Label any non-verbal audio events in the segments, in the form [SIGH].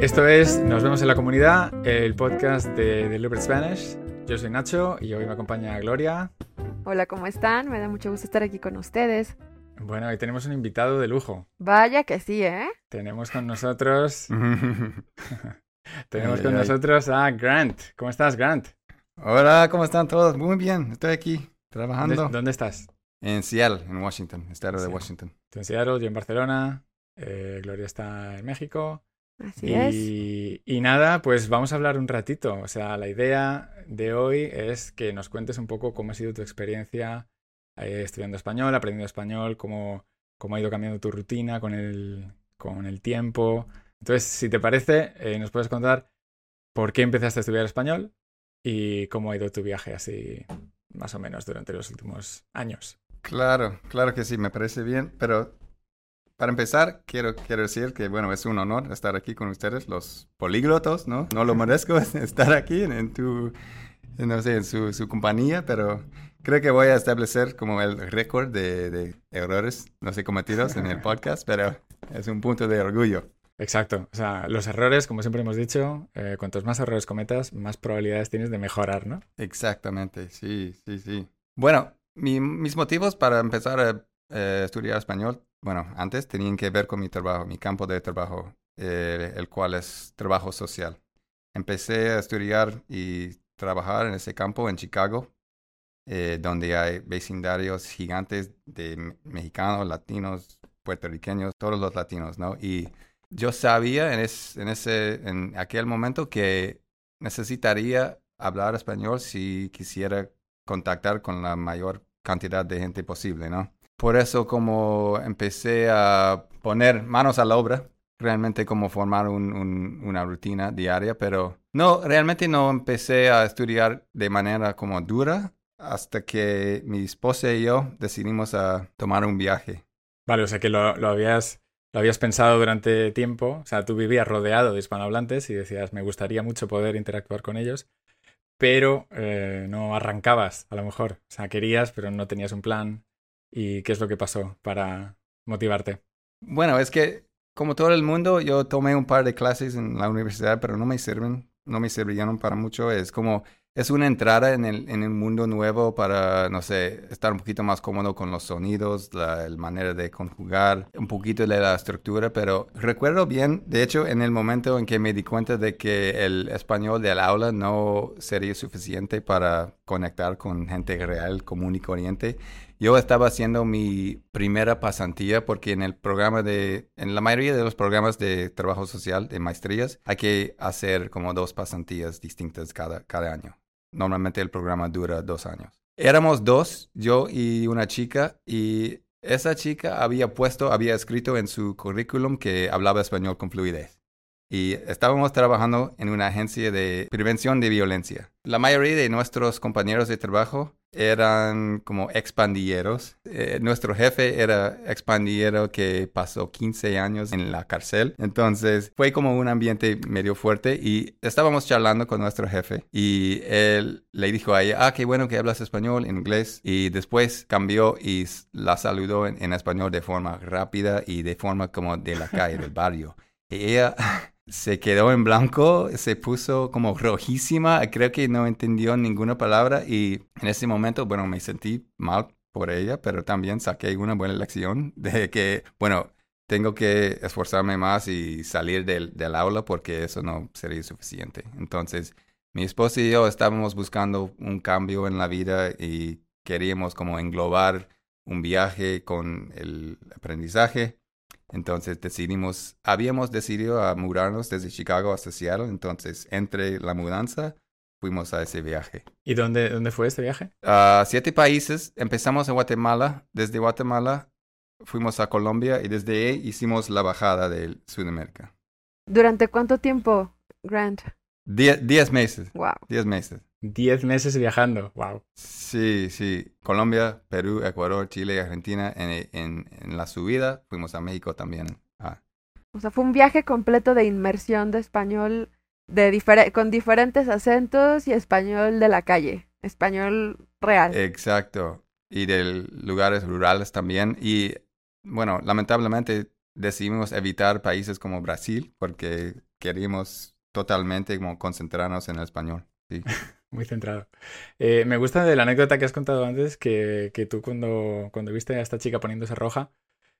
Esto es Nos vemos en la comunidad, el podcast de Deliberate Spanish. Yo soy Nacho y hoy me acompaña Gloria. Hola, ¿cómo están? Me da mucho gusto estar aquí con ustedes. Bueno, hoy tenemos un invitado de lujo. Vaya que sí, ¿eh? Tenemos con nosotros. [LAUGHS] tenemos con nosotros a Grant. ¿Cómo estás, Grant? Hola, ¿cómo están todos? Muy bien, estoy aquí trabajando. ¿Dónde, estás? En Seattle, en Washington, estado de Washington. en Seattle, yo en Barcelona. Eh, Gloria está en México. Así y, es. Y nada, pues vamos a hablar un ratito. O sea, la idea de hoy es que nos cuentes un poco cómo ha sido tu experiencia eh, estudiando español, aprendiendo español, cómo, cómo ha ido cambiando tu rutina con el, con el tiempo. Entonces, si te parece, eh, nos puedes contar por qué empezaste a estudiar español y cómo ha ido tu viaje así, más o menos, durante los últimos años. Claro, claro que sí, me parece bien, pero para empezar, quiero, quiero decir que, bueno, es un honor estar aquí con ustedes, los políglotos, ¿no? No lo merezco [LAUGHS] estar aquí en, tu, no sé, en su, su, compañía, pero creo que voy a establecer como el récord de, de errores, no sé, cometidos en el [LAUGHS] podcast, pero es un punto de orgullo. Exacto. O sea, los errores, como siempre hemos dicho, eh, cuantos más errores cometas, más probabilidades tienes de mejorar, ¿no? Exactamente, sí, sí, sí. Bueno, mis motivos para empezar a eh, estudiar español, bueno, antes tenían que ver con mi trabajo, mi campo de trabajo, eh, el cual es trabajo social. Empecé a estudiar y trabajar en ese campo en Chicago, eh, donde hay vecindarios gigantes de mexicanos, latinos, puertorriqueños, todos los latinos, ¿no? Y yo sabía en, en, ese, en aquel momento que necesitaría hablar español si quisiera contactar con la mayor cantidad de gente posible, ¿no? Por eso como empecé a poner manos a la obra, realmente como formar una rutina diaria, pero no, realmente no empecé a estudiar de manera como dura hasta que mi esposa y yo decidimos a tomar un viaje. Vale, o sea que lo, lo habías lo habías pensado durante tiempo, o sea, tú vivías rodeado de hispanohablantes y decías, me gustaría mucho poder interactuar con ellos, pero eh, no arrancabas, a lo mejor. O sea, querías, pero no tenías un plan. ¿Y qué es lo que pasó para motivarte? Bueno, es que como todo el mundo, yo tomé un par de clases en la universidad, pero no me sirven, no me sirvieron para mucho. Es como, es una entrada en el, en el mundo nuevo para, no sé, estar un poquito más cómodo con los sonidos, la, manera de conjugar, un poquito de la estructura, pero recuerdo bien, de hecho, en el momento en que me di cuenta de que el español del aula no sería suficiente para conectar con gente real, común y corriente, yo estaba haciendo mi primera pasantía porque en el programa de, en la mayoría de los programas de trabajo social, de maestrías, hay que hacer como dos pasantías distintas cada, cada año. Normalmente el programa dura dos años. Éramos dos, yo y una chica, y esa chica había puesto, había escrito en su currículum que hablaba español con fluidez. Y estábamos trabajando en una agencia de prevención de violencia. La mayoría de nuestros compañeros de trabajo eran como expandilleros. Eh, nuestro jefe era expandillero que pasó 15 años en la cárcel. Entonces fue como un ambiente medio fuerte y estábamos charlando con nuestro jefe y él le dijo a ella, ah, qué bueno que hablas español, inglés. Y después cambió y la saludó en, en español de forma rápida y de forma como de la calle, del barrio. Y ella se quedó en blanco, se puso como rojísima, creo que no entendió ninguna palabra y en ese momento, bueno, me sentí mal por ella, pero también saqué una buena lección de que, bueno, tengo que esforzarme más y salir del, del aula porque eso no sería suficiente. Entonces, mi esposa y yo estábamos buscando un cambio en la vida y queríamos como englobar un viaje con el aprendizaje entonces decidimos, habíamos decidido a mudarnos desde Chicago hasta Seattle, entonces entre la mudanza fuimos a ese viaje. ¿Y dónde, dónde fue este viaje? A siete países, empezamos en Guatemala, desde Guatemala fuimos a Colombia y desde ahí hicimos la bajada de Sudamérica. ¿Durante cuánto tiempo, Grant? diez meses. Wow. Diez meses. Diez meses viajando, wow. Sí, sí. Colombia, Perú, Ecuador, Chile y Argentina. En, en, en la subida fuimos a México también. Ah. O sea, fue un viaje completo de inmersión de español de con diferentes acentos y español de la calle, español real. Exacto. Y de lugares rurales también. Y bueno, lamentablemente decidimos evitar países como Brasil porque queríamos totalmente como concentrarnos en el español. Sí. [LAUGHS] Muy centrado. Eh, me gusta de la anécdota que has contado antes, que, que tú cuando, cuando viste a esta chica poniéndose roja,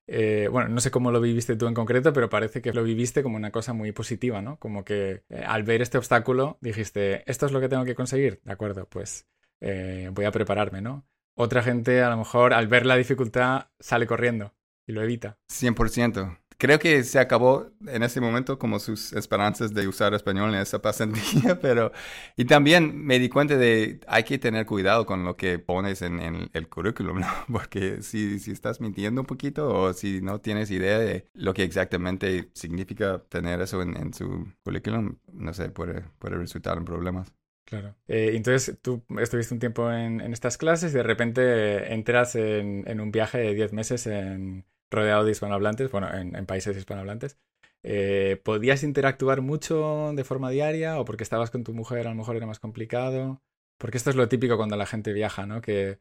eh, bueno, no sé cómo lo viviste tú en concreto, pero parece que lo viviste como una cosa muy positiva, ¿no? Como que eh, al ver este obstáculo dijiste, esto es lo que tengo que conseguir, de acuerdo, pues voy a prepararme, ¿no? Otra gente a lo mejor al ver la dificultad sale corriendo y lo evita. 100% creo que se acabó en ese momento como sus esperanzas de usar español en esa pasantía, [LAUGHS] pero y también me di cuenta de hay que tener cuidado con lo que pones en, el currículum, [LAUGHS] ¿no? Porque si, si estás mintiendo un poquito o si no tienes idea de lo que exactamente significa tener eso en, su currículum, no sé, puede, puede resultar en problemas. Claro. Eh, entonces tú estuviste un tiempo en, estas clases y de repente entras en, en un viaje de 10 meses en, rodeado de hispanohablantes, bueno, en, países hispanohablantes. Eh, ¿Podías interactuar mucho de forma diaria o porque estabas con tu mujer a lo mejor era más complicado? Porque esto es lo típico cuando la gente viaja, ¿no? Que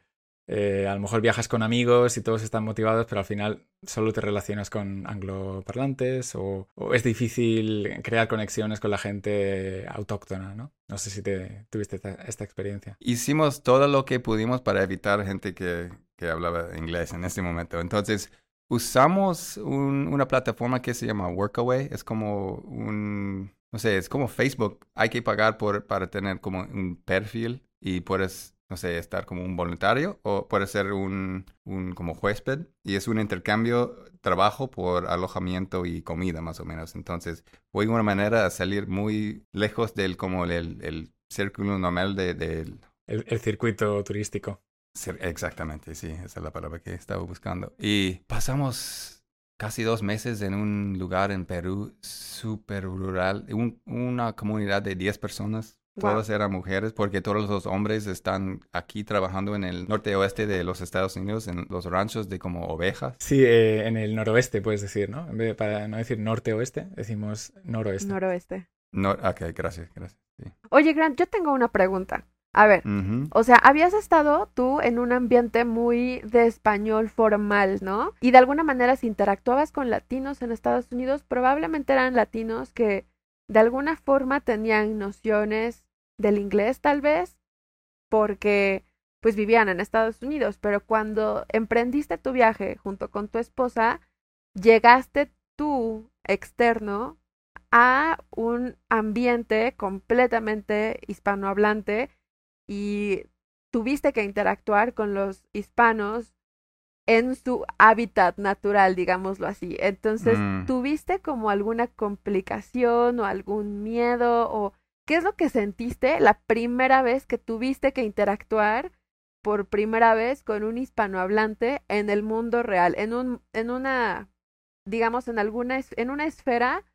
eh, a lo mejor viajas con amigos y todos están motivados, pero al final solo te relacionas con angloparlantes o, o es difícil crear conexiones con la gente autóctona, ¿no? No sé si te, tuviste esta, esta experiencia. Hicimos todo lo que pudimos para evitar gente que, que hablaba inglés en este momento. Entonces, usamos una plataforma que se llama Workaway. Es como un, no sé, es como Facebook. Hay que pagar por, para tener como un perfil y puedes, no sé, estar como un voluntario o puedes ser un, un como huésped y es un intercambio trabajo por alojamiento y comida más o menos. Entonces, fue una manera de salir muy lejos del como el, el círculo normal de, del... el circuito turístico. Exactamente, sí, esa es la palabra que estaba buscando. Y pasamos casi dos meses en un lugar en Perú súper rural, una comunidad de 10 personas. Todas eran mujeres porque todos los hombres están aquí trabajando en el norte oeste de los Estados Unidos, en los ranchos de como ovejas. Sí, eh, en el noroeste puedes decir, ¿no? En vez de, para no decir norte oeste, decimos noroeste. Noroeste. No, ok, gracias, gracias. Oye, Grant, yo tengo una pregunta. A ver, o sea, habías estado tú en un ambiente muy de español formal, ¿no? Y de alguna manera si interactuabas con latinos en Estados Unidos, probablemente eran latinos que de alguna forma tenían nociones del inglés tal vez, porque pues vivían en Estados Unidos, pero cuando emprendiste tu viaje junto con tu esposa, llegaste tú externo a un ambiente completamente hispanohablante y tuviste que interactuar con los hispanos en su hábitat natural, digámoslo así. Entonces, mm. ¿tuviste como alguna complicación o algún miedo o qué es lo que sentiste la primera vez que tuviste que interactuar por primera vez con un hispanohablante en el mundo real, en un en una digamos en alguna en una esfera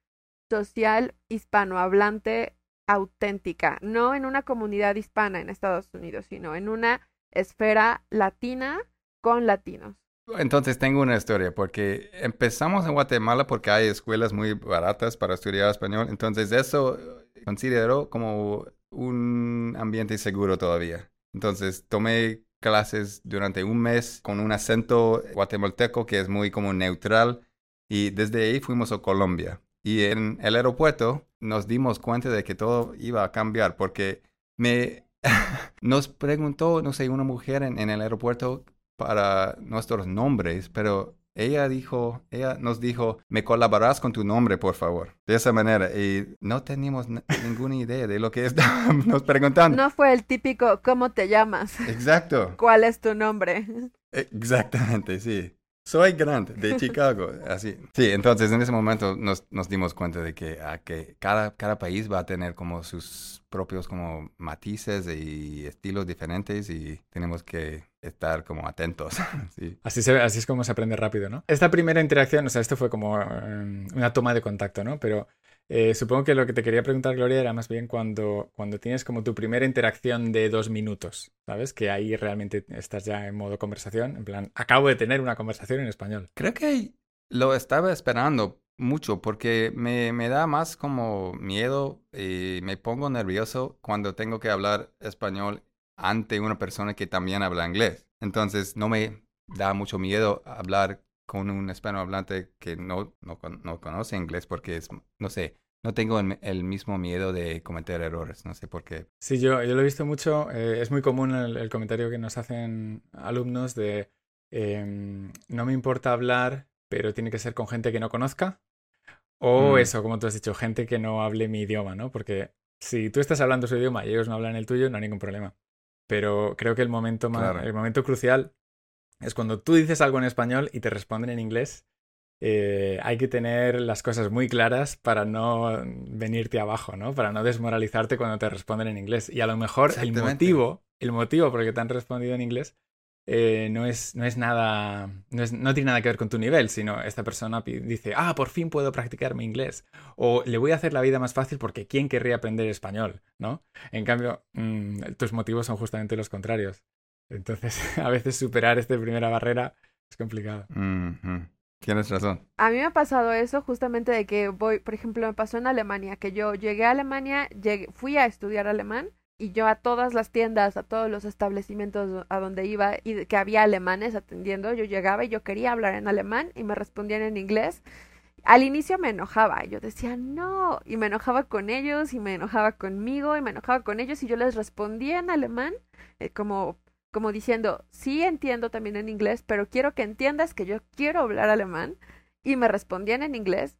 social hispanohablante auténtica, no en una comunidad hispana en Estados Unidos, sino en una esfera latina con latinos. Entonces tengo una historia, porque empezamos en Guatemala porque hay escuelas muy baratas para estudiar español, entonces eso considero como un ambiente seguro todavía. Entonces tomé clases durante un mes con un acento guatemalteco que es muy como neutral y desde ahí fuimos a Colombia. Y en el aeropuerto nos dimos cuenta de que todo iba a cambiar porque me [LAUGHS] nos preguntó, no sé, una mujer en, el aeropuerto para nuestros nombres, pero ella dijo, ella nos dijo, me colaborarás con tu nombre, por favor. De esa manera. Y no teníamos ninguna idea de lo que [LAUGHS] estábamos preguntando. No fue el típico, ¿cómo te llamas? Exacto. [LAUGHS] ¿Cuál es tu nombre? Exactamente, sí. Soy Grant de Chicago, [LAUGHS] así. Sí, entonces en ese momento nos, nos dimos cuenta de que, a ah, que cada, cada país va a tener como sus propios como matices y estilos diferentes y tenemos que estar como atentos. [LAUGHS] sí. así, se, así es como se aprende rápido, ¿no? Esta primera interacción, o sea, esto fue como em, una toma de contacto, ¿no? Pero eh, supongo que lo que te quería preguntar, Gloria, era más bien cuando, cuando tienes como tu primera interacción de dos minutos, ¿sabes? Que ahí realmente estás ya en modo conversación, en plan, acabo de tener una conversación en español. Creo que lo estaba esperando mucho porque me, me da más como miedo y me pongo nervioso cuando tengo que hablar español ante una persona que también habla inglés. Entonces no me da mucho miedo hablar con un hispanohablante que no, no, no conoce inglés porque es, no sé, no tengo el, mismo miedo de cometer errores, no sé por qué. Sí, yo, yo lo he visto mucho, eh, es muy común el, comentario que nos hacen alumnos de em, no me importa hablar, pero tiene que ser con gente que no conozca. O mm. eso, como tú has dicho, gente que no hable mi idioma, ¿no? Porque si tú estás hablando su idioma y ellos no hablan el tuyo, no hay ningún problema. Pero creo que el momento, más, el momento crucial es cuando tú dices algo en español y te responden en inglés eh, hay que tener las cosas muy claras para no venirte abajo, ¿no? Para no desmoralizarte cuando te responden en inglés. Y a lo mejor el motivo, el motivo por el que te han respondido en inglés eh, no, es, no es nada, no, es, no, tiene nada que ver con tu nivel, sino esta persona dice, ah, por fin puedo practicar mi inglés. O le voy a hacer la vida más fácil porque ¿quién querría aprender español? ¿No? En cambio, mm, tus motivos son justamente los contrarios. Entonces, [LAUGHS] a veces superar esta primera barrera es complicado. Tienes razón. A mí me ha pasado eso justamente de que voy, por ejemplo, me pasó en Alemania, que yo llegué a Alemania, llegué, fui a estudiar alemán y yo a todas las tiendas, a todos los establecimientos a donde iba y que había alemanes atendiendo, yo llegaba y yo quería hablar en alemán y me respondían en inglés. Al inicio me enojaba, yo decía no, y me enojaba con ellos y me enojaba conmigo y me enojaba con ellos y yo les respondía en alemán eh, como como diciendo, sí entiendo también en inglés, pero quiero que entiendas que yo quiero hablar alemán. Y me respondían en inglés.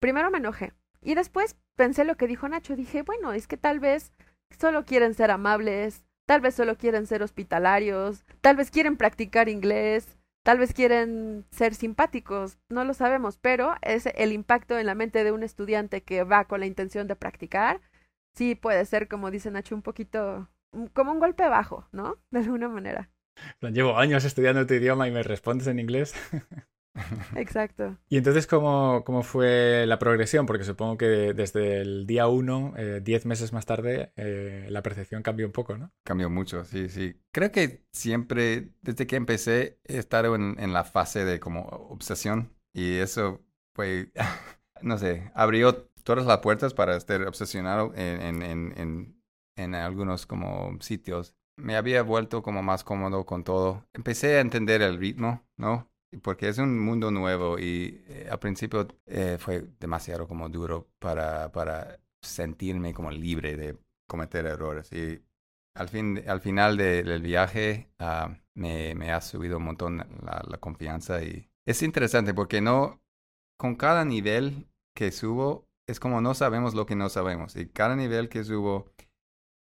Primero me enojé. Y después pensé lo que dijo Nacho. Dije, bueno, es que tal vez solo quieren ser amables, tal vez solo quieren ser hospitalarios, tal vez quieren practicar inglés, tal vez quieren ser simpáticos, no lo sabemos, pero es el impacto en la mente de un estudiante que va con la intención de practicar. Sí puede ser, como dice Nacho, un poquito como un golpe bajo, ¿no? [LAUGHS] De alguna manera. Llevo años estudiando tu idioma y me respondes en inglés. [LAUGHS] Exacto. ¿Y entonces cómo, cómo, fue la progresión? Porque supongo que desde el día uno, eh, diez meses más tarde, eh, la percepción cambió un poco, ¿no? Cambió mucho, sí, sí. Creo que siempre, desde que empecé, he estado en, en la fase de como obsesión y eso fue, [LAUGHS] no sé, abrió todas las puertas para estar obsesionado en, en, en en algunos como sitios. Me había vuelto como más cómodo con todo. Empecé a entender el ritmo, ¿no? Porque es un mundo nuevo y eh, al principio eh, fue demasiado como duro para, para sentirme como libre de cometer errores. Y al, fin, al final del viaje uh, me, me, ha subido un montón la, la confianza y es interesante porque no, con cada nivel que subo, es como no sabemos lo que no sabemos. Y cada nivel que subo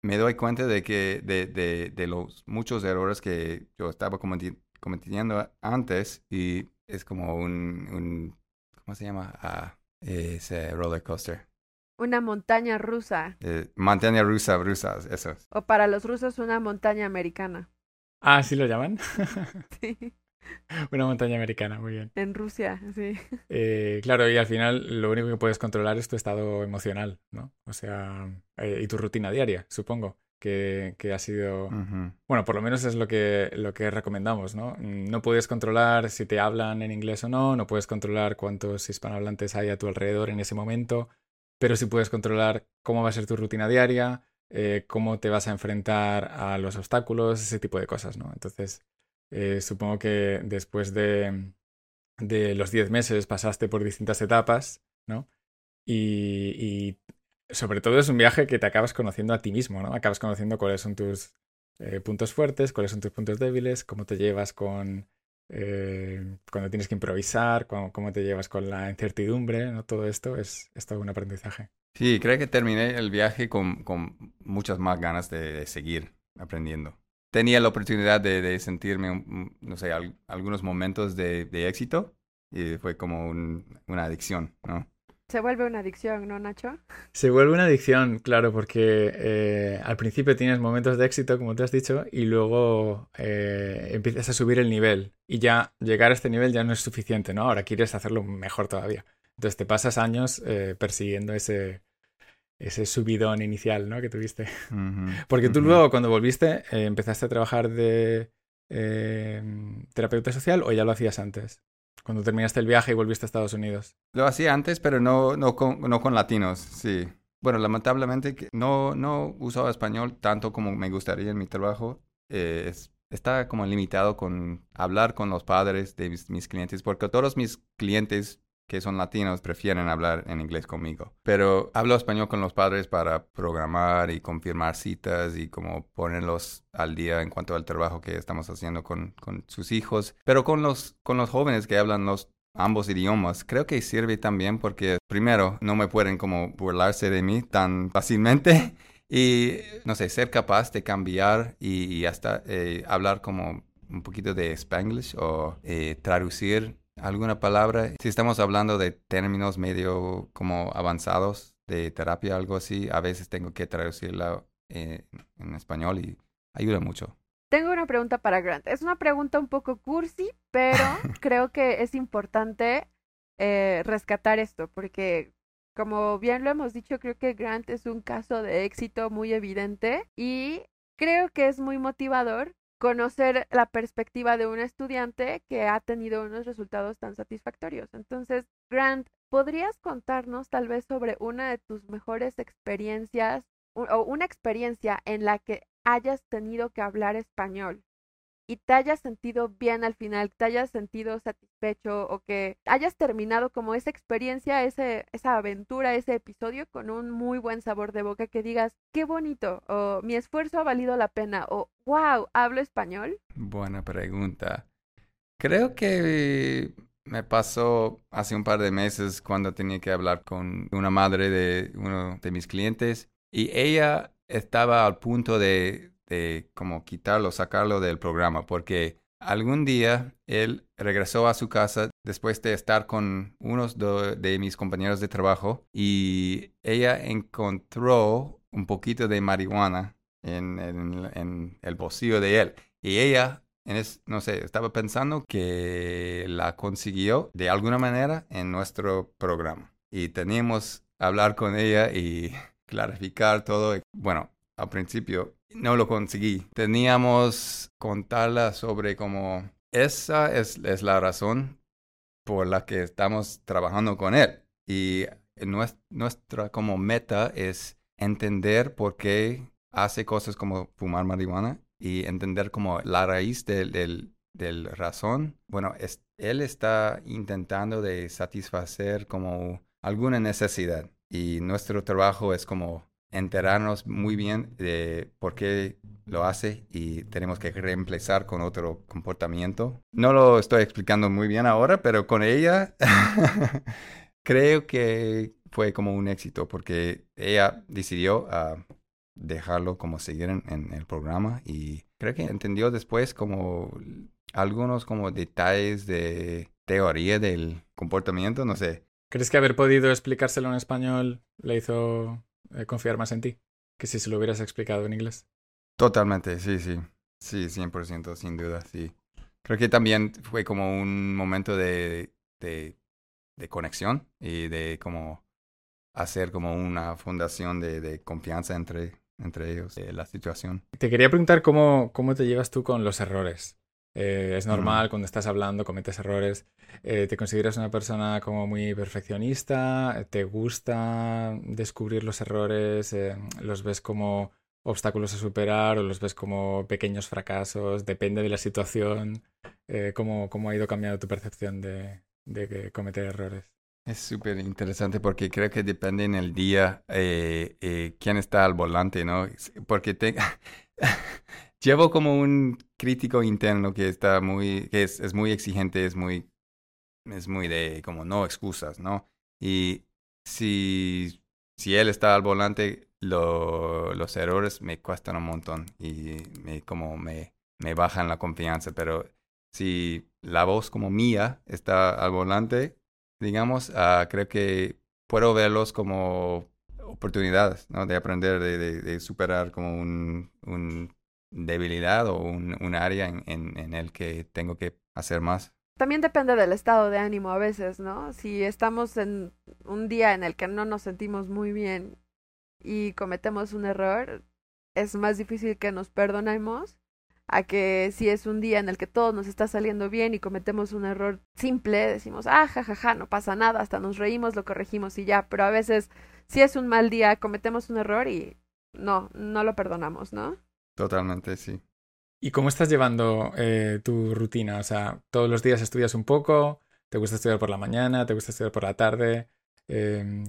me doy cuenta de que de, de, de los muchos errores que yo estaba cometiendo antes y es como un, un ¿cómo se llama? Ah, ese roller coaster. Una montaña rusa. Eh, montaña rusa, rusa, eso. O para los rusos una montaña americana. Ah, ¿sí lo llaman? [LAUGHS] sí. [LAUGHS] Una montaña americana, muy bien. En Rusia, sí. [LAUGHS] Eh, claro, y al final lo único que puedes controlar es tu estado emocional, ¿no? O sea, eh, y tu rutina diaria, supongo, que, que ha sido... Bueno, por lo menos es lo que, lo que recomendamos, ¿no? No puedes controlar si te hablan en inglés o no, no puedes controlar cuántos hispanohablantes hay a tu alrededor en ese momento, pero sí puedes controlar cómo va a ser tu rutina diaria, eh, cómo te vas a enfrentar a los obstáculos, ese tipo de cosas, ¿no? Entonces eh, supongo que después de, de los 10 meses pasaste por distintas etapas, ¿no? Y, sobre todo es un viaje que te acabas conociendo a ti mismo, ¿no? Acabas conociendo cuáles son tus eh, puntos fuertes, cuáles son tus puntos débiles, cómo te llevas con... Eh, cuando tienes que improvisar, cómo, te llevas con la incertidumbre, ¿no? Todo esto es, es todo un aprendizaje. Sí, creo que terminé el viaje con, con muchas más ganas de seguir aprendiendo tenía la oportunidad de, sentirme, no sé, algunos momentos de, éxito y fue como una adicción, ¿no? Se vuelve una adicción, ¿no, Nacho? Se vuelve una adicción, claro, porque eh, al principio tienes momentos de éxito, como te has dicho, y luego eh, empiezas a subir el nivel. Y ya llegar a este nivel ya no es suficiente, ¿no? Ahora quieres hacerlo mejor todavía. Entonces te pasas años eh, persiguiendo ese, ese subidón inicial ¿no? que tuviste. [LAUGHS] Porque tú luego, cuando volviste, eh, empezaste a trabajar de em, terapeuta social o ya lo hacías antes? Cuando terminaste el viaje y volviste a Estados Unidos. Lo hacía antes, pero no, no, con, no con latinos, sí. Bueno, lamentablemente no, no usaba español tanto como me gustaría en mi trabajo. Eh, está como limitado con hablar con los padres de mis, clientes, porque todos mis clientes que son latinos prefieren hablar en inglés conmigo. Pero hablo español con los padres para programar y confirmar citas y como ponerlos al día en cuanto al trabajo que estamos haciendo con, con sus hijos. Pero con los, con los jóvenes que hablan los ambos idiomas, creo que sirve también porque primero no me pueden como burlarse de mí tan [LAUGHS] fácilmente y no sé, ser capaz de cambiar y, hasta eh, hablar como un poquito de spanglish o eh, traducir alguna palabra. Si estamos hablando de términos medio como avanzados de terapia, algo así, a veces tengo que traducirla eh, en español y ayuda mucho. Tengo una pregunta para Grant. Es una pregunta un poco cursi, pero [LAUGHS] creo que es importante eh, rescatar esto, porque como bien lo hemos dicho, creo que Grant es un caso de éxito muy evidente y creo que es muy motivador conocer la perspectiva de un estudiante que ha tenido unos resultados tan satisfactorios. Entonces, Grant, ¿podrías contarnos tal vez sobre una de tus mejores experiencias o una experiencia en la que hayas tenido que hablar español y te hayas sentido bien al final, te hayas sentido satisfecho o que hayas terminado como esa experiencia, ese, esa aventura, ese episodio con un muy buen sabor de boca, que digas, qué bonito, o mi esfuerzo ha valido la pena, o wow, hablo español? Buena pregunta. Creo que me pasó hace un par de meses cuando tenía que hablar con una madre de uno de mis clientes y ella estaba al punto de de como quitarlo, sacarlo del programa, porque algún día él regresó a su casa después de estar con unos de mis compañeros de trabajo y ella encontró un poquito de marihuana en, el bolsillo de él. Y ella, en no sé, estaba pensando que la consiguió de alguna manera en nuestro programa. Y teníamos hablar con ella y [LAUGHS] clarificar todo. Bueno, al principio no lo conseguí. Teníamos contarla sobre cómo esa es, la razón por la que estamos trabajando con él. Y nuestra como meta es entender por qué hace cosas como fumar marihuana y entender como la raíz del, del, razón. Bueno, él está intentando de satisfacer como alguna necesidad y nuestro trabajo es como enterarnos muy bien de por qué lo hace y tenemos que reemplazar con otro comportamiento. No lo estoy explicando muy bien ahora, pero con ella [LAUGHS] creo que fue como un éxito porque ella decidió ah, dejarlo como seguir en, el programa y creo que entendió después como algunos como detalles de teoría del comportamiento, no sé. ¿Crees que haber podido explicárselo en español le hizo eh, confiar más en ti que si se lo hubieras explicado en inglés. Totalmente, sí, sí. Sí, 100%, sin duda, sí. Creo que también fue como un momento de, de, de conexión y de como hacer como una fundación de, de confianza entre, entre ellos, de la situación. Te quería preguntar cómo, cómo te llevas tú con los errores. Eh, es normal, cuando estás hablando cometes errores. Eh, ¿Te consideras una persona como muy perfeccionista? ¿Te gusta descubrir los errores? Eh, ¿Los ves como obstáculos a superar o los ves como pequeños fracasos? Depende de la situación. ¿cómo, ¿cómo, ha ido cambiando tu percepción de, de cometer errores? Es súper interesante porque creo que depende en el día quién está al volante, ¿no? Porque te... [LAUGHS] llevo como un crítico interno que está muy, que es, es, muy exigente, es muy, es muy de como no excusas, ¿no? Y si, si él está al volante, lo, los errores me cuestan un montón y me, como me, me bajan la confianza, pero si la voz como mía está al volante, digamos, uh, creo que puedo verlos como oportunidades, ¿no? De aprender, de, de, de superar como un, un debilidad o un, un área en, en, el que tengo que hacer más. También depende del estado de ánimo a veces, ¿no? Si estamos en un día en el que no nos sentimos muy bien y cometemos un error, es más difícil que nos perdonemos a que si es un día en el que todo nos está saliendo bien y cometemos un error simple, decimos, ah, jajaja, ja, ja, no pasa nada, hasta nos reímos, lo corregimos y ya, pero a veces si es un mal día, cometemos un error y no, no lo perdonamos, ¿no? Totalmente, sí. ¿Y cómo estás llevando eh, tu rutina? O sea, todos los días estudias un poco, ¿te gusta estudiar por la mañana? ¿Te gusta estudiar por la tarde? Em,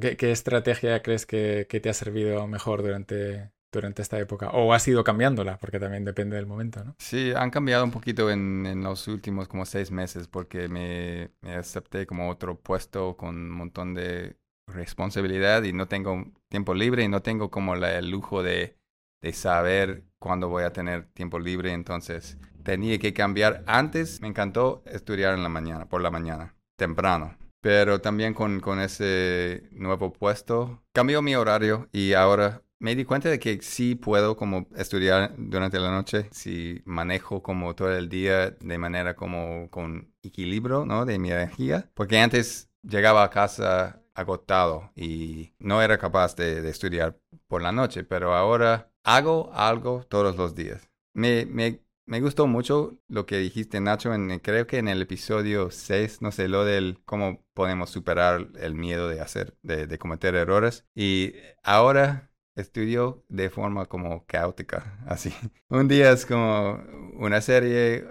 qué, estrategia crees que, te ha servido mejor durante, durante esta época? ¿O has ido cambiándola? Porque también depende del momento, ¿no? Sí, han cambiado un poquito en, los últimos como seis meses porque me, me, acepté como otro puesto con un montón de responsabilidad y no tengo tiempo libre y no tengo como el lujo de, de saber cuándo voy a tener tiempo libre. Entonces tenía que cambiar. Antes me encantó estudiar en la mañana, por la mañana, temprano. Pero también con, con ese nuevo puesto cambió mi horario y ahora me di cuenta de que sí puedo como estudiar durante la noche si manejo como todo el día de manera como con equilibrio, ¿no? De mi energía. Porque antes llegaba a casa agotado y no era capaz de, estudiar por la noche, pero ahora hago algo todos los días. Me, me, me gustó mucho lo que dijiste, Nacho, en, creo que en el episodio 6, no sé, lo del cómo podemos superar el miedo de hacer, de, cometer errores. Y ahora estudio de forma como caótica, [LAUGHS] así. Un día es como una serie,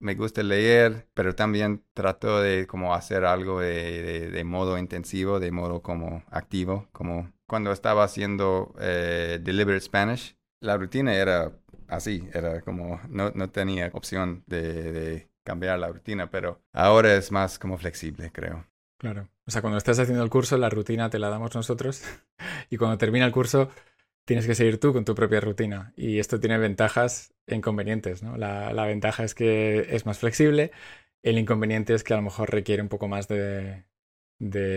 me gusta leer, pero también trato de como hacer algo de, de, modo intensivo, de modo como activo, como cuando estaba haciendo eh, Deliberate Spanish, la rutina era así, era como no, no tenía opción de, de cambiar la rutina, pero ahora es más como flexible, creo. Claro. O sea, cuando estás haciendo el curso, la rutina te la damos nosotros [LAUGHS] y cuando termina el curso tienes que seguir tú con tu propia rutina. Y esto tiene ventajas e inconvenientes, ¿no? La, ventaja es que es más flexible, el inconveniente es que a lo mejor requiere un poco más de,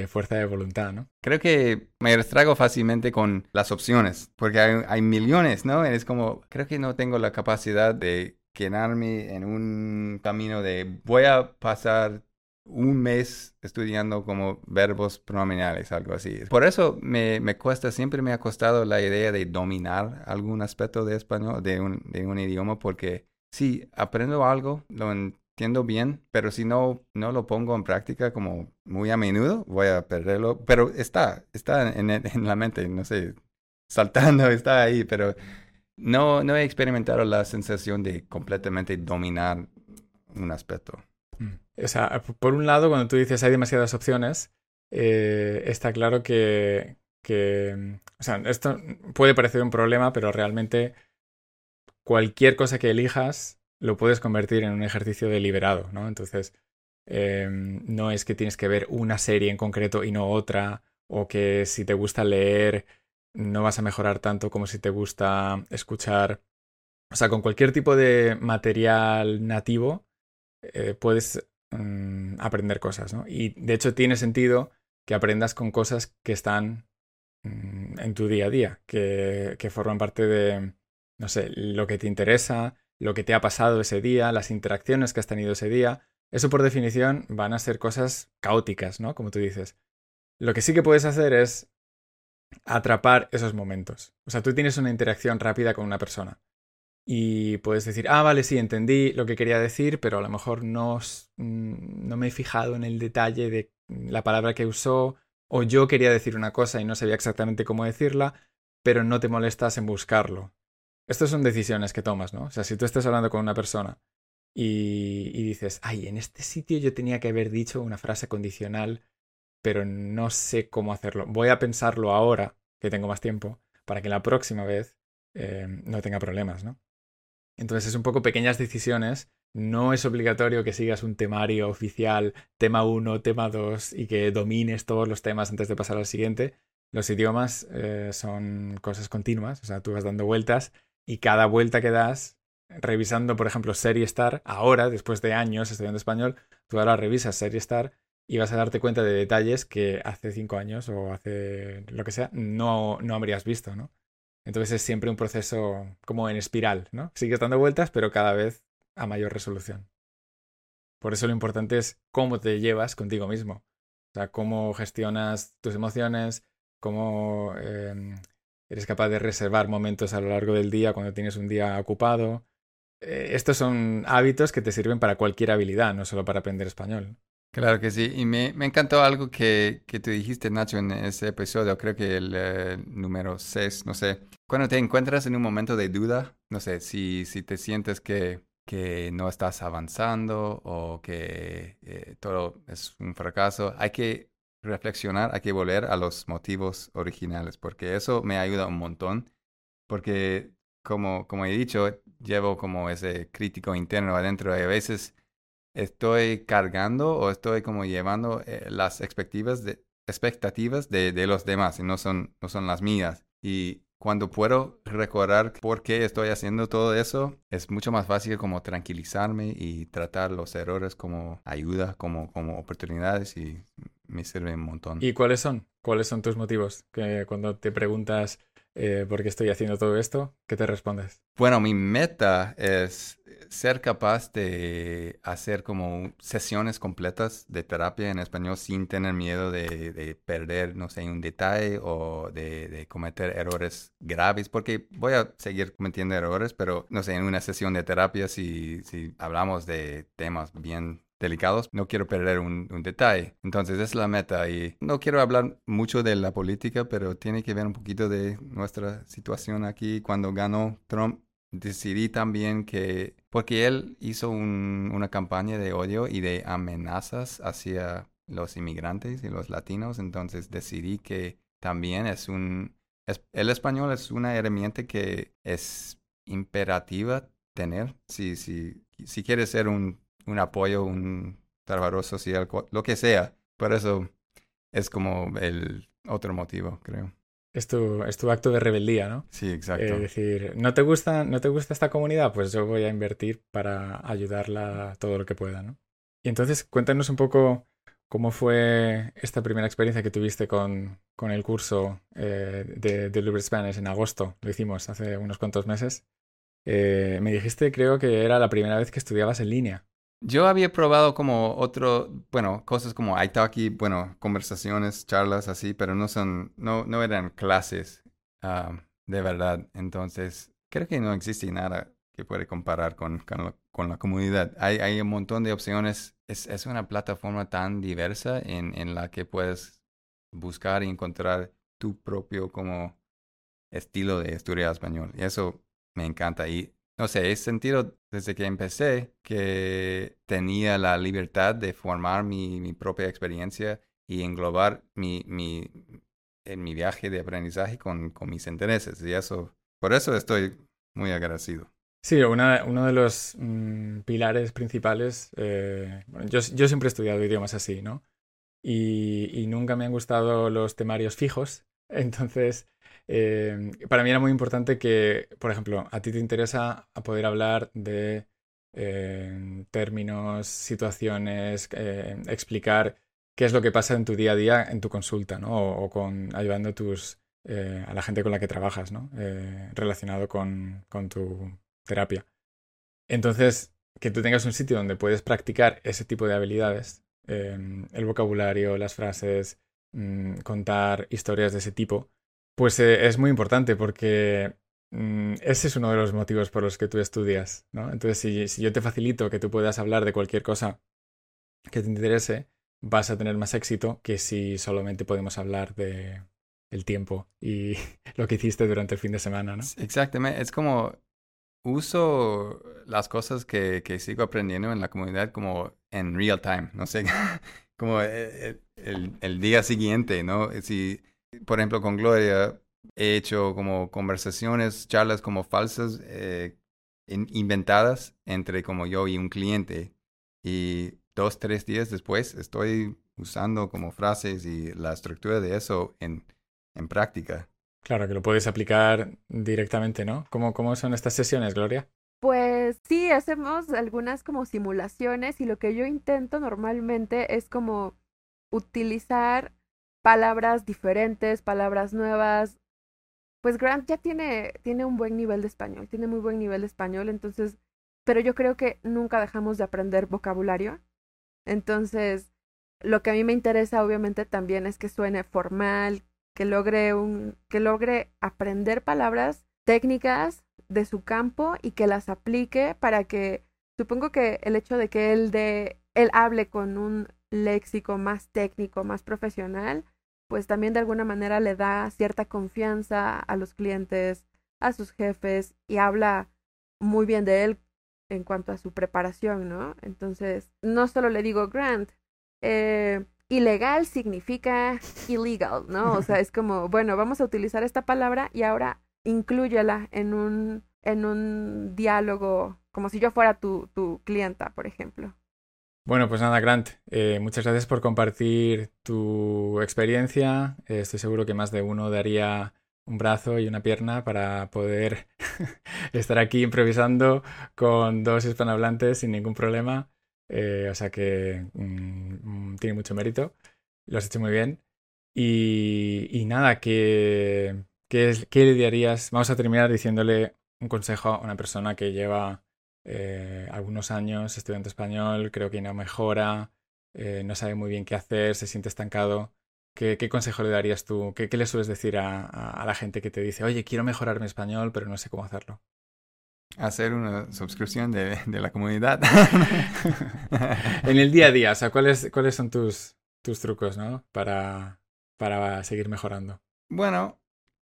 fuerza de voluntad, ¿no? Creo que me distraigo fácilmente con las opciones, porque hay, hay, millones, ¿no? Es como, creo que no tengo la capacidad de quedarme en un camino de voy a pasar un mes estudiando como verbos pronominales, algo así. Por eso me, me, cuesta, siempre me ha costado la idea de dominar algún aspecto de español, de un, de un idioma, porque si aprendo algo, lo entiendo bien, pero si no, no lo pongo en práctica como muy a menudo, voy a perderlo. Pero está, está en, en la mente, no sé, saltando, [LAUGHS] está ahí, pero no, no he experimentado la sensación de completamente dominar un aspecto. O sea, por un lado, cuando tú dices hay demasiadas opciones, eh, está claro que, que, o sea, esto puede parecer un problema, pero realmente cualquier cosa que elijas lo puedes convertir en un ejercicio deliberado, ¿no? Entonces, em, no es que tienes que ver una serie en concreto y no otra, o que si te gusta leer no vas a mejorar tanto como si te gusta escuchar. O sea, con cualquier tipo de material nativo eh, puedes mm, aprender cosas, ¿no? Y de hecho tiene sentido que aprendas con cosas que están mm, en tu día a día, que, que forman parte de, no sé, lo que te interesa, lo que te ha pasado ese día, las interacciones que has tenido ese día. Eso por definición van a ser cosas caóticas, ¿no? Como tú dices. Lo que sí que puedes hacer es atrapar esos momentos. O sea, tú tienes una interacción rápida con una persona y puedes decir, ah, vale, sí, entendí lo que quería decir, pero a lo mejor no, mm, no me he fijado en el detalle de la palabra que usó, o yo quería decir una cosa y no sabía exactamente cómo decirla, pero no te molestas en buscarlo. Estas son decisiones que tomas, ¿no? O sea, si tú estás hablando con una persona y, dices, ay, en este sitio yo tenía que haber dicho una frase condicional, pero no sé cómo hacerlo. Voy a pensarlo ahora, que tengo más tiempo, para que la próxima vez eh, no tenga problemas, ¿no? Entonces es un poco pequeñas decisiones. No es obligatorio que sigas un temario oficial, tema 1, tema 2 y que domines todos los temas antes de pasar al siguiente. Los idiomas eh, son cosas continuas, o sea, tú vas dando vueltas y cada vuelta que das, revisando, por ejemplo, Serie Star, ahora, después de años estudiando español, tú ahora revisas Serie Star y vas a darte cuenta de detalles que hace cinco años o hace lo que sea no, no habrías visto, ¿no? Entonces es siempre un proceso como en espiral, ¿no? Sigues dando vueltas, pero cada vez a mayor resolución. Por eso lo importante es cómo te llevas contigo mismo. O sea, cómo gestionas tus emociones, cómo em, eres capaz de reservar momentos a lo largo del día cuando tienes un día ocupado. Eh, estos son hábitos que te sirven para cualquier habilidad, no solo para aprender español. Claro que sí, y me, me encantó algo que, que tú dijiste, Nacho, en ese episodio, creo que el eh, número 6, no sé. Cuando te encuentras en un momento de duda, no sé, si, si te sientes que, que no estás avanzando o que eh, todo es un fracaso, hay que reflexionar, hay que volver a los motivos originales, porque eso me ayuda un montón, porque como, como he dicho, llevo como ese crítico interno adentro y a veces estoy cargando o estoy como llevando eh, las expectativas de, expectativas de, de, los demás y no son, no son las mías. Y cuando puedo recordar por qué estoy haciendo todo eso, es mucho más fácil como tranquilizarme y tratar los errores como ayuda, como, como oportunidades y me sirve un montón. ¿Y cuáles son? ¿Cuáles son tus motivos? Que cuando te preguntas eh, por qué estoy haciendo todo esto, ¿qué te respondes? Bueno, mi meta es ser capaz de hacer como sesiones completas de terapia en español sin tener miedo de, perder, no sé, un detalle o de, cometer errores graves, porque voy a seguir cometiendo errores, pero no sé, en una sesión de terapia, si, si hablamos de temas bien delicados, no quiero perder un, detalle. Entonces es la meta y no quiero hablar mucho de la política, pero tiene que ver un poquito de nuestra situación aquí. Cuando ganó Trump, decidí también que, porque él hizo una campaña de odio y de amenazas hacia los inmigrantes y los latinos, entonces decidí que también es un, el español es una herramienta que es imperativa tener si, si, si quieres ser un un apoyo, un trabajo social, lo que sea. Por eso es como el otro motivo, creo. Es tu, es tu acto de rebeldía, ¿no? Sí, exacto. Es decir, ¿no te, gusta, ¿no te gusta esta comunidad? Pues yo voy a invertir para ayudarla todo lo que pueda, ¿no? Y entonces cuéntanos un poco cómo fue esta primera experiencia que tuviste con, con el curso eh, de, de Spanish en agosto. Lo hicimos hace unos cuantos meses. Eh, me dijiste, creo que era la primera vez que estudiabas en línea. Yo había probado como otro, bueno, cosas como Italki, bueno, conversaciones, charlas así, pero no son, no, no eran clases ah, de verdad. Entonces, creo que no existe nada que puede comparar con, con, la, comunidad. Hay, hay un montón de opciones. Es, es una plataforma tan diversa en, en la que puedes buscar y encontrar tu propio como estilo de estudiar español. Y eso me encanta. Y no sé, he sentido desde que empecé que tenía la libertad de formar mi, mi propia experiencia y englobar mi, mi, en mi viaje de aprendizaje con, con mis intereses. Y eso, por eso estoy muy agradecido. Sí, una, uno de los mm, pilares principales, eh, yo, yo, siempre he estudiado idiomas así, ¿no? Y, y, nunca me han gustado los temarios fijos, [LAUGHS] entonces eh, para mí era muy importante que, por ejemplo, a ti te interesa poder hablar de eh, términos, situaciones, eh, explicar qué es lo que pasa en tu día a día en tu consulta, ¿no? O, con ayudando a tus a la gente con la que trabajas, ¿no? relacionado con, tu terapia. Entonces, que tú tengas un sitio donde puedes practicar ese tipo de habilidades, el vocabulario, las frases, mm, contar historias de ese tipo, pues eh, es muy importante porque mm, ese es uno de los motivos por los que tú estudias, ¿no? Entonces, si, yo te facilito que tú puedas hablar de cualquier cosa que te interese, vas a tener más éxito que si solamente podemos hablar de el tiempo y [LAUGHS] lo que hiciste durante el fin de semana, ¿no? Exactamente, es como uso las cosas que, que sigo aprendiendo en la comunidad como en real time, no sé, [LAUGHS] como eh, el, el día siguiente, ¿no? Si por ejemplo, con Gloria he hecho como conversaciones, charlas como falsas, eh, inventadas entre como yo y un cliente. Y dos, tres días después estoy usando como frases y la estructura de eso en, en práctica. Claro, que lo puedes aplicar directamente, ¿no? ¿Cómo, ¿Cómo son estas sesiones, Gloria? Pues sí, hacemos algunas como simulaciones y lo que yo intento normalmente es como utilizar palabras diferentes, palabras nuevas. Pues Grant ya tiene, tiene un buen nivel de español, tiene muy buen nivel de español, entonces, pero yo creo que nunca dejamos de aprender vocabulario. Entonces, lo que a mí me interesa obviamente también es que suene formal, que logre un, que logre aprender palabras técnicas de su campo y que las aplique para que supongo que el hecho de que él de él hable con un léxico más técnico, más profesional, pues también de alguna manera le da cierta confianza a los clientes, a sus jefes y habla muy bien de él en cuanto a su preparación, ¿no? Entonces, no solo le digo Grant, eh, ilegal significa illegal, ¿no? O sea, es como, bueno, vamos a utilizar esta palabra y ahora inclúyela en un, en un diálogo, como si yo fuera tu, tu clienta, por ejemplo. Bueno, pues nada, Grant, eh, muchas gracias por compartir tu experiencia. Eh, estoy seguro que más de uno daría un brazo y una pierna para poder [LAUGHS] estar aquí improvisando con dos hispanohablantes sin ningún problema. Eh, o sea que mm, mm, tiene mucho mérito. Lo has hecho muy bien. Y, nada, ¿qué, qué, le darías? Vamos a terminar diciéndole un consejo a una persona que lleva eh, algunos años estudiando español, creo que no mejora, eh, no sabe muy bien qué hacer, se siente estancado. ¿Qué, consejo le darías tú? ¿Qué, le sueles decir a, la gente que te dice, oye, quiero mejorar mi español, pero no sé cómo hacerlo? Hacer una suscripción de, la comunidad. [LAUGHS] en el día a día, o sea, ¿cuáles, cuáles son tus, tus trucos, ¿no? Para, para seguir mejorando. Bueno,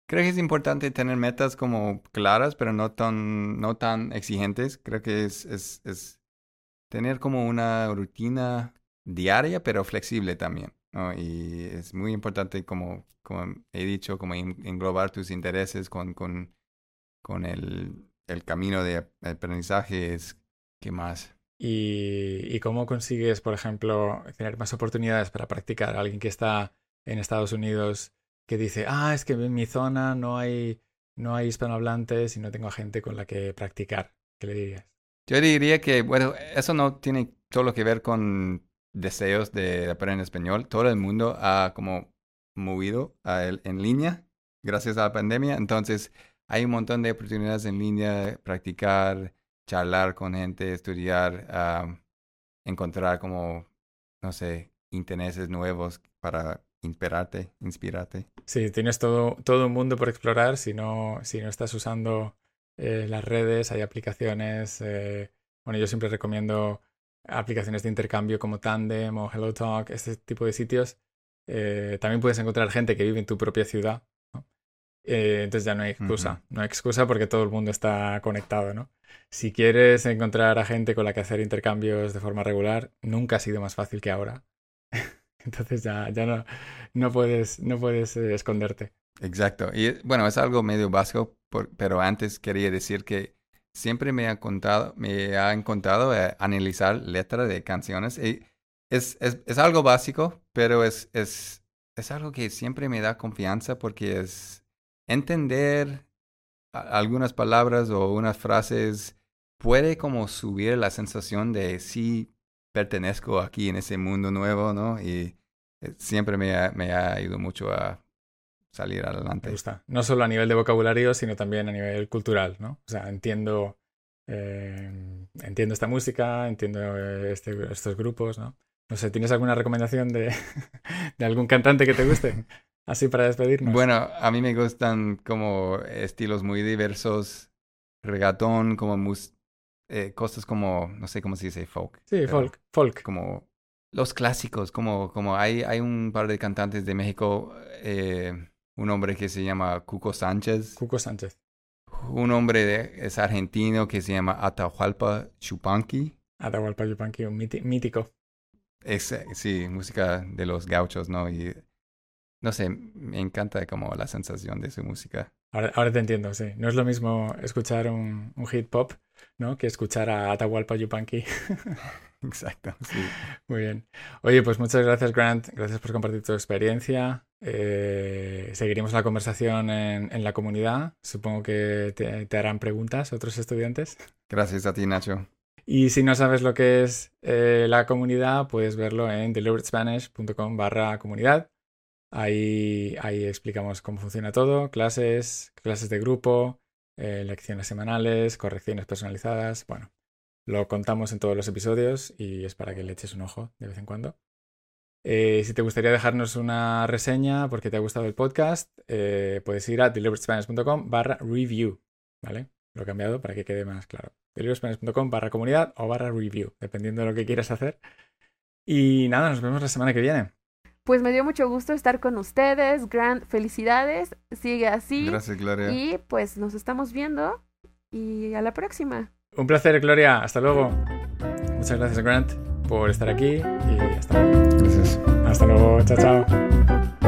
Creo que es importante tener metas como claras, pero no tan, no tan exigentes. Creo que es, es, es tener como una rutina diaria, pero flexible también. Y es muy importante, como, como he dicho, como englobar tus intereses con, con, con el, el camino de aprendizaje. Es, ¿Qué más? ¿Y, ¿Y cómo consigues, por ejemplo, tener más oportunidades para practicar? Alguien que está en Estados Unidos que dice, ah, es que en mi zona no hay, no hay hispanohablantes y no tengo gente con la que practicar. ¿Qué le dirías? Yo diría que, bueno, eso no tiene todo que ver con deseos de aprender español. Todo el mundo ha como movido en línea gracias a la pandemia. Entonces, hay un montón de oportunidades en línea, practicar, charlar con gente, estudiar, encontrar como, no sé, intereses nuevos para inspirarte, inspirarte. Sí, tienes todo, todo un mundo por explorar si no, si no estás usando eh, las redes, hay aplicaciones. Eh, bueno, yo siempre recomiendo aplicaciones de intercambio como Tandem o HelloTalk, este tipo de sitios. Eh, también puedes encontrar gente que vive en tu propia ciudad. entonces ya no hay excusa. No hay excusa porque todo el mundo está conectado, ¿no? Si quieres encontrar a gente con la que hacer intercambios de forma regular, nunca ha sido más fácil que ahora. Entonces ya, ya no, no puedes, no puedes eh, esconderte. Exacto. Y bueno, es algo medio básico, pero antes quería decir que siempre me ha contado, me ha encontrado eh, analizar letras de canciones. Y es, es, es algo básico, pero es, es, es algo que siempre me da confianza porque es entender algunas palabras o unas frases puede como subir la sensación de sí pertenezco aquí en ese mundo nuevo, ¿no? Y eh, siempre me ha, me ha ayudado mucho a salir adelante. Me gusta. No solo a nivel de vocabulario, sino también a nivel cultural, ¿no? O sea, entiendo, eh, entiendo esta música, entiendo eh, este, estos grupos, ¿no? No sé, ¿tienes alguna recomendación de, [LAUGHS] de algún cantante que te guste? [LAUGHS] Así para despedirnos. Bueno, a mí me gustan como estilos muy diversos, regatón, como mus eh, cosas como, no sé cómo se dice, folk. Sí, folk, folk. Como los clásicos, como, como hay, hay un par de cantantes de México, eh, un hombre que se llama Cuco Sánchez. Cuco Sánchez. Un hombre de, es argentino que se llama Atahualpa Chupanqui. Atahualpa Chupanqui, un mítico. Es, sí, música de los gauchos, ¿no? Y no sé, me encanta como la sensación de su música. Ahora, ahora te entiendo, sí. No es lo mismo escuchar un, un hit pop ¿no? Que escuchar a Atahualpa Yupanqui. [LAUGHS] Exacto, sí. Muy bien. Oye, pues muchas gracias, Grant. Gracias por compartir tu experiencia. Eh, seguiremos la conversación en, la comunidad. Supongo que te, harán preguntas otros estudiantes. Gracias a ti, Nacho. Y si no sabes lo que es eh, la comunidad, puedes verlo en deliberatespanish.com barra comunidad. Ahí, ahí explicamos cómo funciona todo, clases, clases de grupo, eh, lecciones semanales, correcciones personalizadas. Bueno, lo contamos en todos los episodios y es para que le eches un ojo de vez en cuando. Eh, si te gustaría dejarnos una reseña porque te ha gustado el podcast, eh, puedes ir a deliberatespanish.com barra review, ¿vale? Lo he cambiado para que quede más claro. deliberatespanish.com barra comunidad o barra review, dependiendo de lo que quieras hacer. Y nada, nos vemos la semana que viene. Pues me dio mucho gusto estar con ustedes. Gran felicidades. Sigue así. Gracias, Gloria. Y pues nos estamos viendo y a la próxima. Un placer, Gloria. Hasta luego. Muchas gracias, Grant, por estar aquí y hasta luego. Gracias. Hasta luego. Chao, chao.